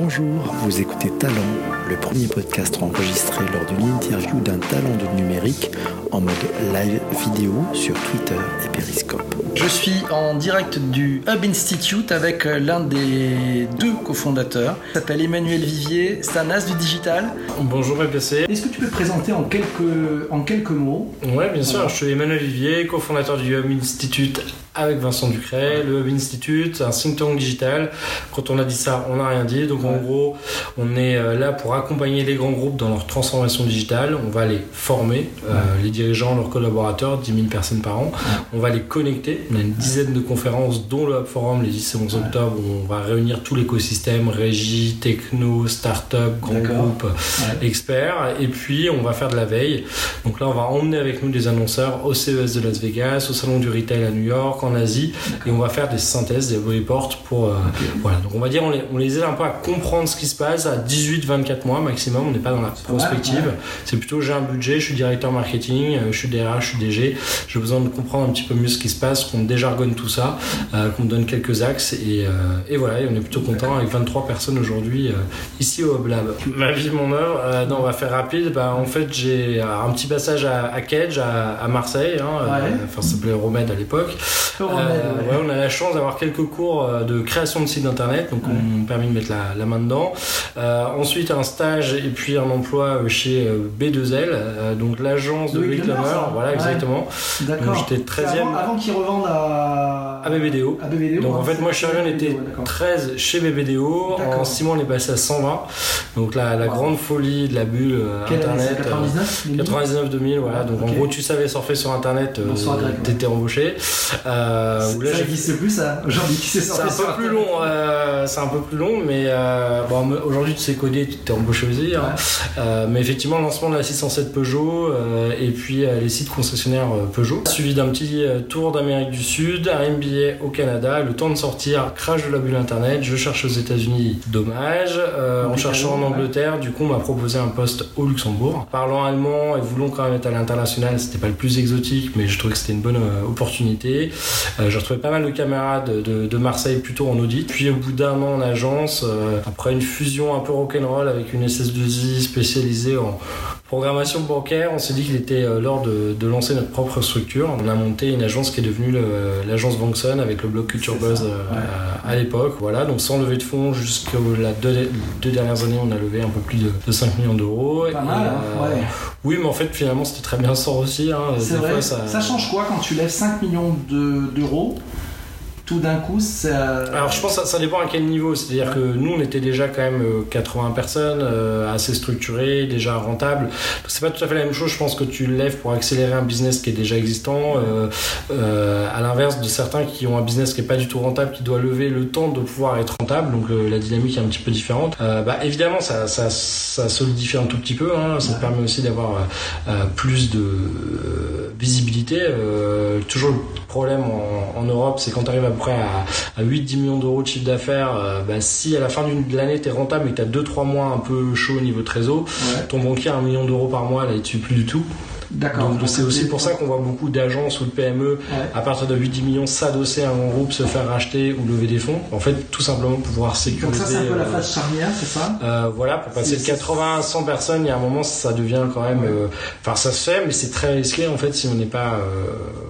Bonjour, vous écoutez Talent, le premier podcast enregistré lors d'une interview d'un talent de numérique en mode live vidéo sur Twitter et Periscope. Je suis en direct du Hub Institute avec l'un des deux cofondateurs. Il s'appelle Emmanuel Vivier, c'est un as du digital. Bonjour BPC. Est-ce que tu peux te présenter en quelques, en quelques mots? Ouais, bien sûr. Je suis Emmanuel Vivier, cofondateur du Hub Institute avec Vincent Ducret, le Hub Institute, un think tank digital. Quand on a dit ça, on n'a rien dit. Donc en gros, on est euh, là pour accompagner les grands groupes dans leur transformation digitale. On va les former, euh, les dirigeants, leurs collaborateurs, 10 000 personnes par an. On va les On a une dizaine de conférences, dont le Hub Forum les 10 et 11 octobre, où on va réunir tout l'écosystème, régie, techno, start-up, grands groupes, experts. Et puis, on va faire de la veille. Donc là, on va emmener avec nous des annonceurs au CES de Las Vegas, au Salon du Retail à New York, en Asie, et on va faire des synthèses, des reports pour. Euh, voilà. Donc on va dire, on les, on les aide un peu à comprendre ce qui se passe à 18-24 mois maximum. On n'est pas dans la prospective. C'est plutôt j'ai un budget, je suis directeur marketing, euh, je suis DRH, je suis DG. J'ai besoin de comprendre un petit peu mieux ce qui se passe, qu'on déjargonne tout ça, euh, qu'on me donne quelques axes. Et, et, voilà, et on est plutôt content avec 23 personnes aujourd'hui ici au Hub Lab. Ma vie, mon œuvre, non, on va faire rapide. Bah, en fait, j'ai un petit passage à, à Cage, à, Marseille. Hein, enfin, ça s'appelait Romède à l'époque. Euh, ouais, on a la chance d'avoir quelques cours euh, de création de sites internet, donc on m'a permis de mettre la, main dedans. Euh, ensuite, un stage et puis un emploi chez B2L, donc l'agence de e Voilà, exactement. D'accord. J'étais 13e. Avant, qu'ils revendent à... à BBDO. Donc en fait, moi, chez on était 13 chez BBDO. En 6 mois, on est passé à 120. Donc la, la grande folie de la bulle internet. 99 99 2000, voilà. Donc en gros, tu savais surfer sur internet, t'étais embauché. Euh, ça n'existe plus ça aujourd'hui c'est un peu plus long euh, c'est un peu plus long mais euh, bon, aujourd'hui tu sais coder tu t'es embauché aussi hein. euh, mais effectivement lancement de la 607 Peugeot et puis les sites concessionnaires Peugeot suivi d'un petit tour d'Amérique du Sud un MBA au Canada. Le temps de sortir crash de la bulle internet. Je cherche aux États-Unis dommage. En cherchant en Angleterre du coup on m'a proposé un poste au Luxembourg. Parlant allemand et voulant quand même être à l'international c'était pas le plus exotique mais je trouvais que c'était une bonne opportunité. Euh, j'ai retrouvé pas mal de camarades de, Marseille plutôt en audit. Puis au bout d'un an en agence, euh, après une fusion un peu rock'n'roll avec une SS2I spécialisée en programmation bancaire, on s'est dit qu'il était euh, l'heure de, lancer notre propre structure. On a monté une agence qui est devenue l'agence Vanxon avec le blog Culture Buzz à, l'époque. Voilà, donc sans lever de fonds jusqu'aux deux, deux, dernières années, on a levé un peu plus de, 5 millions d'euros. Pas mal, ouais. Oui, mais en fait, finalement, c'était très bien sans aussi. Hein. C'est vrai. ça... change quoi quand tu lèves 5 millions d'euros tout d'un coup, ça. Alors, je pense que ça, dépend à quel niveau. C'est-à-dire que nous, on était déjà quand même 80 euh, personnes, euh, assez structurées, déjà rentables. C'est pas tout à fait la même chose. Je pense que tu lèves pour accélérer un business qui est déjà existant, euh, à l'inverse de certains qui ont un business qui est pas du tout rentable, qui doit lever le temps de pouvoir être rentable. Donc, la dynamique est un petit peu différente. bah, évidemment, ça, ça, ça, solidifie un tout petit peu. Hein. Ça permet aussi d'avoir plus de visibilité. toujours le problème en, en Europe, c'est quand tu arrives à près à, 8-10 millions d'euros de chiffre d'affaires, euh, bah, si à la fin de l'année tu es rentable et que tu as 2-3 mois un peu chaud au niveau de trésor, ton banquier a un million d'euros par mois, là il ne plus du tout. D'accord. Donc c'est aussi pour ça qu'on voit beaucoup d'agences ou de PME à partir de 8-10 millions s'adosser à un groupe, se faire racheter ou lever des fonds. En fait, tout simplement pouvoir sécuriser. Donc ça c'est un peu la euh, phase charnière, c'est ça? euh, Voilà, pour passer de 80 à 100 personnes, il y a un moment ça devient quand même. Euh, enfin, ça se fait, mais c'est très risqué en fait si on n'est pas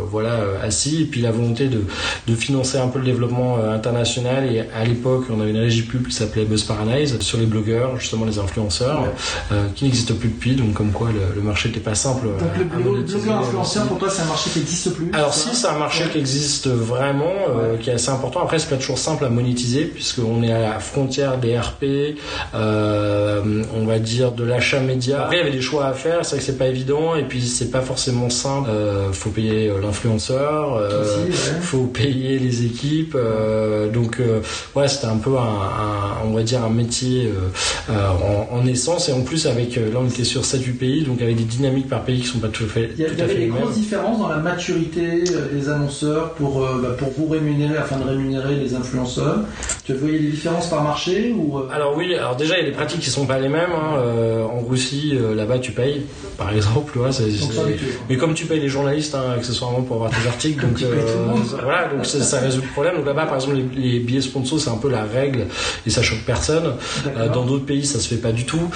voilà assis. Et puis la volonté de, de financer un peu le développement international. Et à l'époque, on avait une régie pub qui s'appelait Buzz Paradise sur les blogueurs, justement les influenceurs, qui n'existent plus depuis. Donc comme quoi le, le marché n'était pas simple donc le blogueur influenceur, pour toi, c'est un marché qui n'existe plus Alors si, c'est un marché qui existe vraiment, euh, qui est assez important. Après, c'est pas toujours simple à monétiser, puisqu'on est à la frontière des RP, euh, on va dire de l'achat média. Après, il y avait des choix à faire, c'est vrai que c'est pas évident, et puis c'est pas forcément simple. Euh, faut payer euh, l'influenceur, euh, faut payer les équipes. donc, ouais, c'était un peu un, on va dire un métier en, en, essence, et en plus avec, là on était sur 7-8 pays, donc avec des dynamiques par pays qui sont pas tout à fait, Il y, a- y à avait des grosses différences dans la maturité euh, des annonceurs pour, euh, bah, pour vous rémunérer, afin de rémunérer les influenceurs. Tu voyais des différences par marché ou euh, Alors oui, alors déjà il y a des pratiques qui sont pas les mêmes. hein. Euh, en Russie, là-bas tu payes, par exemple. ouais, ça mais comme tu payes les journalistes hein, accessoirement pour avoir tes articles, donc voilà, donc ça, résout le problème. Donc là-bas, par exemple, les, les billets sponsors, c'est un peu la règle et ça choque personne. Dans d'autres pays, ça se fait pas du tout.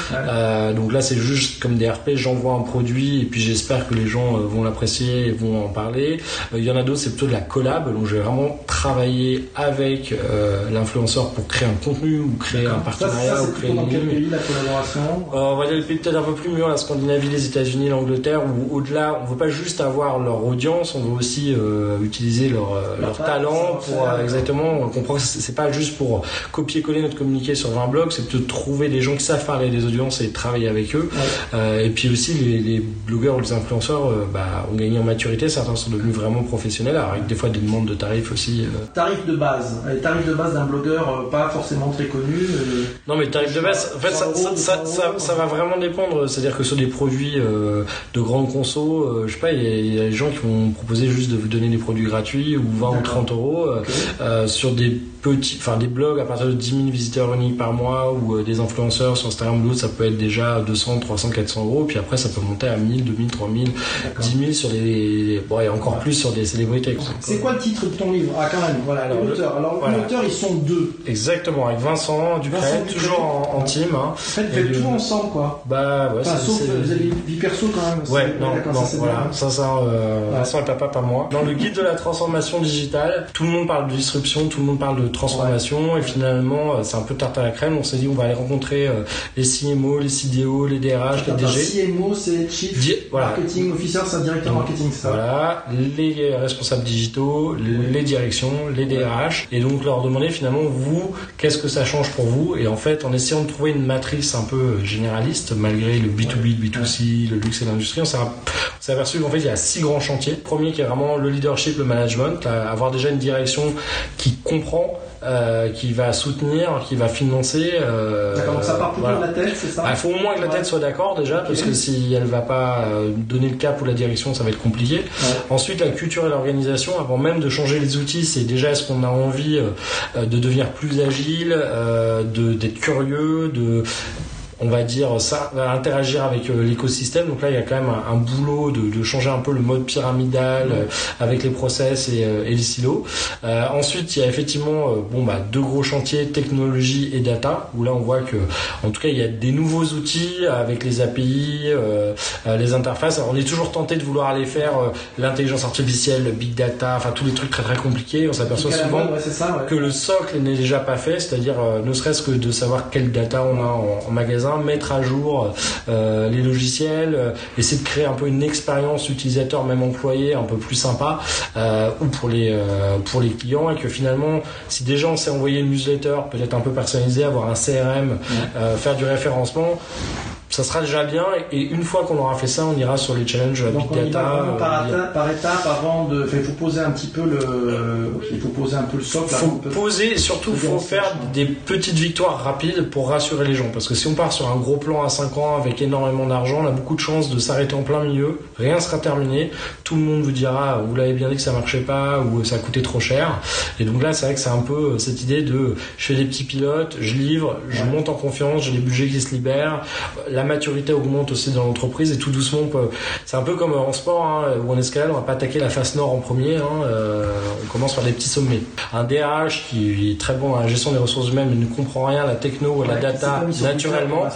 Donc là, c'est juste comme des RP. J'envoie un produit et puis j'espère que les gens euh, vont l'apprécier et vont en parler. Euh, Il y en a d'autres, c'est plutôt de la collab. Donc je vais vraiment travailler avec euh, l'influenceur pour créer un contenu ou créer un Ça, partenariat ça, ou c'est créer plutôt dans une quel pays la collaboration? On va dire les pays peut-être un peu plus mûrs, la Scandinavie, les États-Unis, l'Angleterre, où au-delà, on veut pas juste avoir leur audience, on veut aussi euh, utiliser leur, Leur leur talent, pour euh, exactement. On comprend que c'est pas juste pour copier-coller notre communiqué sur un blog, c'est de trouver des gens qui savent parler des audiences et travailler avec eux. Ouais. Euh, et puis aussi les, les blogueurs les influenceurs euh, bah, ont gagné en maturité, certains sont devenus vraiment professionnels, avec des fois des demandes de tarifs aussi. euh, Tarif de base. Les tarifs de base d'un blogueur euh, pas forcément très connu. euh, Non mais le tarif de base, en fait, ça, 100 euros, ça, ça, 200 ça- euros. ça va vraiment dépendre. C'est-à-dire que sur des produits de grande conso, je sais pas, il y, a- il y a des gens qui vont proposer juste de vous donner des produits gratuits ou 20 ou D'accord. 30 euros. sur des petits, enfin des blogs à partir de 10 000 visiteurs uniques par mois ou des influenceurs sur Instagram ça peut être déjà 200, 300, 400 euros. Puis après, ça peut monter à 1000, 2000, 3000, D'accord. 10 000 sur des, bon, et encore plus sur des célébrités. C'est quoi le titre de ton livre? Ah, quand même, voilà, Alors, l'auteur. Alors, voilà. l'auteur, ils sont deux. Exactement, avec Vincent Ducret, Vincent Ducret. toujours en, en team. Hein. En fait, vous Et faites tout ensemble, quoi. Bah ouais, Enfin, c'est- sauf c'est- que vous avez vie perso quand même. Ouais, c'est- non, non, ça, c'est voilà, bien. ça, ça, euh, Ouais. Vincent est papa, pas moi. Dans le guide de la transformation digitale, tout le monde parle de disruption, tout le monde parle de transformation, et finalement, euh, c'est un peu tarte à la crème. On s'est dit, on va aller rencontrer euh, les CMO, les CDO, les DRH, les DG. CMO, c'est Chief voilà. Marketing Officer, c'est un directeur marketing, c'est ça Voilà, les responsables digitaux, les directions, les DRH, et donc leur demander finalement vous, qu'est-ce que ça change pour vous? Et en fait, en essayant de trouver une matrice un peu généraliste, malgré le B2B, le B2C, le luxe et l'industrie, on s'est aperçu qu'en fait il y a six grands chantiers. Le premier qui est vraiment le leadership, le management, avoir déjà une direction qui comprend, euh, qui va soutenir, qui va financer. euh, D'accord, donc ça part plutôt voilà. de la tête, c'est ça? Il faut au moins que la Ouais. tête soit d'accord déjà, parce que si elle va pas euh, donner le cap ou la direction, ça va être compliqué. Ouais. Ensuite, la culture et l'organisation, avant même de changer les outils, c'est déjà est-ce qu'on a envie de devenir plus agile, de d'être curieux, de on va dire ça va interagir avec euh, l'écosystème. Donc là il y a quand même un, un boulot de, de changer un peu le mode pyramidal euh, avec les process et, euh, et les silos. Euh, ensuite il y a effectivement bon bah deux gros chantiers technologie et data où là on voit que en tout cas il y a des nouveaux outils avec les API euh, les interfaces. Alors, on est toujours tenté de vouloir aller faire euh, l'intelligence artificielle le big data enfin tous les trucs très très compliqués. On s'aperçoit à souvent mode, ouais, c'est ça, ouais. que le socle n'est déjà pas fait, c'est-à-dire ne serait-ce que de savoir quelle data on a en, en magasin, mettre à jour euh, les logiciels, euh, essayer de créer un peu une expérience utilisateur, même employé, un peu plus sympa, euh, ou pour les pour les clients, et que finalement, si déjà on sait envoyer une newsletter, peut-être un peu personnalisée, avoir un CRM, faire du référencement. Ça sera déjà bien et une fois qu'on aura fait ça, on ira sur les challenges euh, Donc big on data. vraiment par, euh, étape, par étape avant de. il faut poser un petit peu le. il faut poser un peu le socle. faut poser surtout faut faire ouais. des petites victoires rapides pour rassurer les gens parce que si on part sur un gros plan à 5 ans avec énormément d'argent on a beaucoup de chances de s'arrêter en plein milieu rien sera terminé tout le monde vous dira vous l'avez bien dit que ça marchait pas ou ça a coûté trop cher et donc là c'est vrai que c'est un peu euh, cette idée de je fais des petits pilotes je livre je Ouais. monte en confiance j'ai des budgets qui se libèrent la maturité augmente aussi dans l'entreprise et tout doucement on peut- c'est un peu comme en sport hein, ou en escalade on va pas attaquer la face nord en premier hein, euh, on commence par des petits sommets. Un DRH qui est très bon à la gestion des ressources humaines mais ne comprend rien à la techno ou à la Ouais, data naturellement ouais,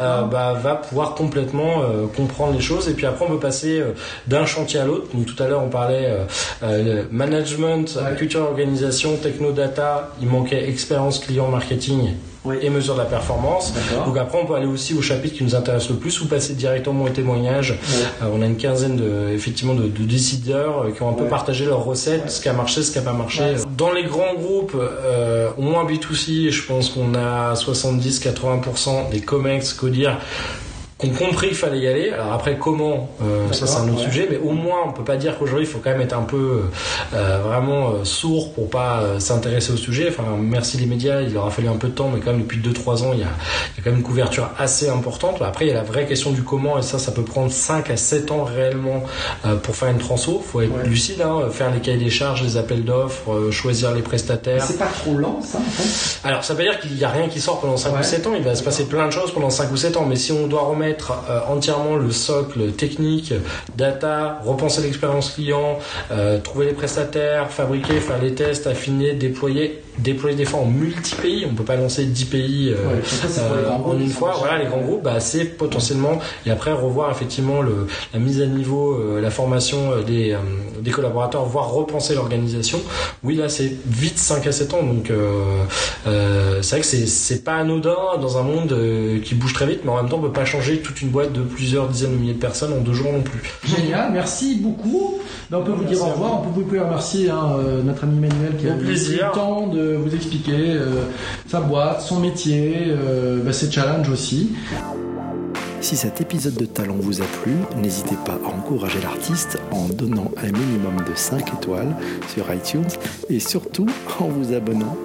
euh, bah, va pouvoir complètement euh, comprendre les choses. Et puis après on peut passer euh, d'un chantier à l'autre. Donc tout à l'heure on parlait euh, euh, management Ouais. culture organisation techno data il manquait expérience client marketing Oui. et mesure de la performance. Donc après on peut aller aussi au chapitre qui nous intéresse le plus ou passer directement au témoignage. Euh, on a une quinzaine de, effectivement de, de décideurs euh, qui ont un peu partagé leurs recettes, ce qui a marché, ce qui a pas marché. Dans les grands groupes, euh, au moins B2C, je pense qu'on a 70-80% des COMEX, Codir, qu'on compris qu'il fallait y aller. Alors après, comment, euh, ça c'est un autre sujet, mais au moins on peut pas dire qu'aujourd'hui il faut quand même être un peu euh, vraiment euh, sourd pour pas s'intéresser au sujet. Enfin, merci les médias, il aura fallu un peu de temps, mais quand même depuis 2-3 ans, il y, a, il y a quand même une couverture assez importante. Après, il y a la vraie question du comment, et ça, ça peut prendre 5 à 7 ans réellement pour faire une transfo. faut être Ouais. lucide, hein, faire les cahiers des charges, les appels d'offres, choisir les prestataires. C'est pas trop lent, ça, en fait? Alors ça veut dire qu'il n'y a rien qui sort pendant 5 Ouais. ou 7 ans, il va se passer plein de choses pendant 5 ou 7 ans, mais si on doit remettre euh, entièrement le socle technique, data, repenser l'expérience client, euh, trouver les prestataires, fabriquer, faire les tests, affiner, déployer, déployer des fois en multi-pays, on peut pas lancer 10 pays euh, Ouais, ça, en une fois, voilà les grands groupes, bah, c'est potentiellement, et après revoir effectivement le, la mise à niveau, la formation des, des collaborateurs, voire repenser l'organisation, oui là c'est vite 5 à 7 ans, donc c'est vrai que c'est, pas anodin dans un monde qui bouge très vite, mais en même temps on peut pas changer toute une boîte de plusieurs dizaines de milliers de personnes en deux jours non plus. Génial, merci beaucoup. Ben, on peut vous Merci dire au revoir, on peut vous pouvez remercier hein, euh, notre ami Manuel qui a eu plaisir. le temps de vous expliquer euh, sa boîte, son métier, euh, ben, ses challenges aussi. Si cet épisode de Talent vous a plu, n'hésitez pas à encourager l'artiste en donnant un minimum de 5 étoiles sur iTunes et surtout en vous abonnant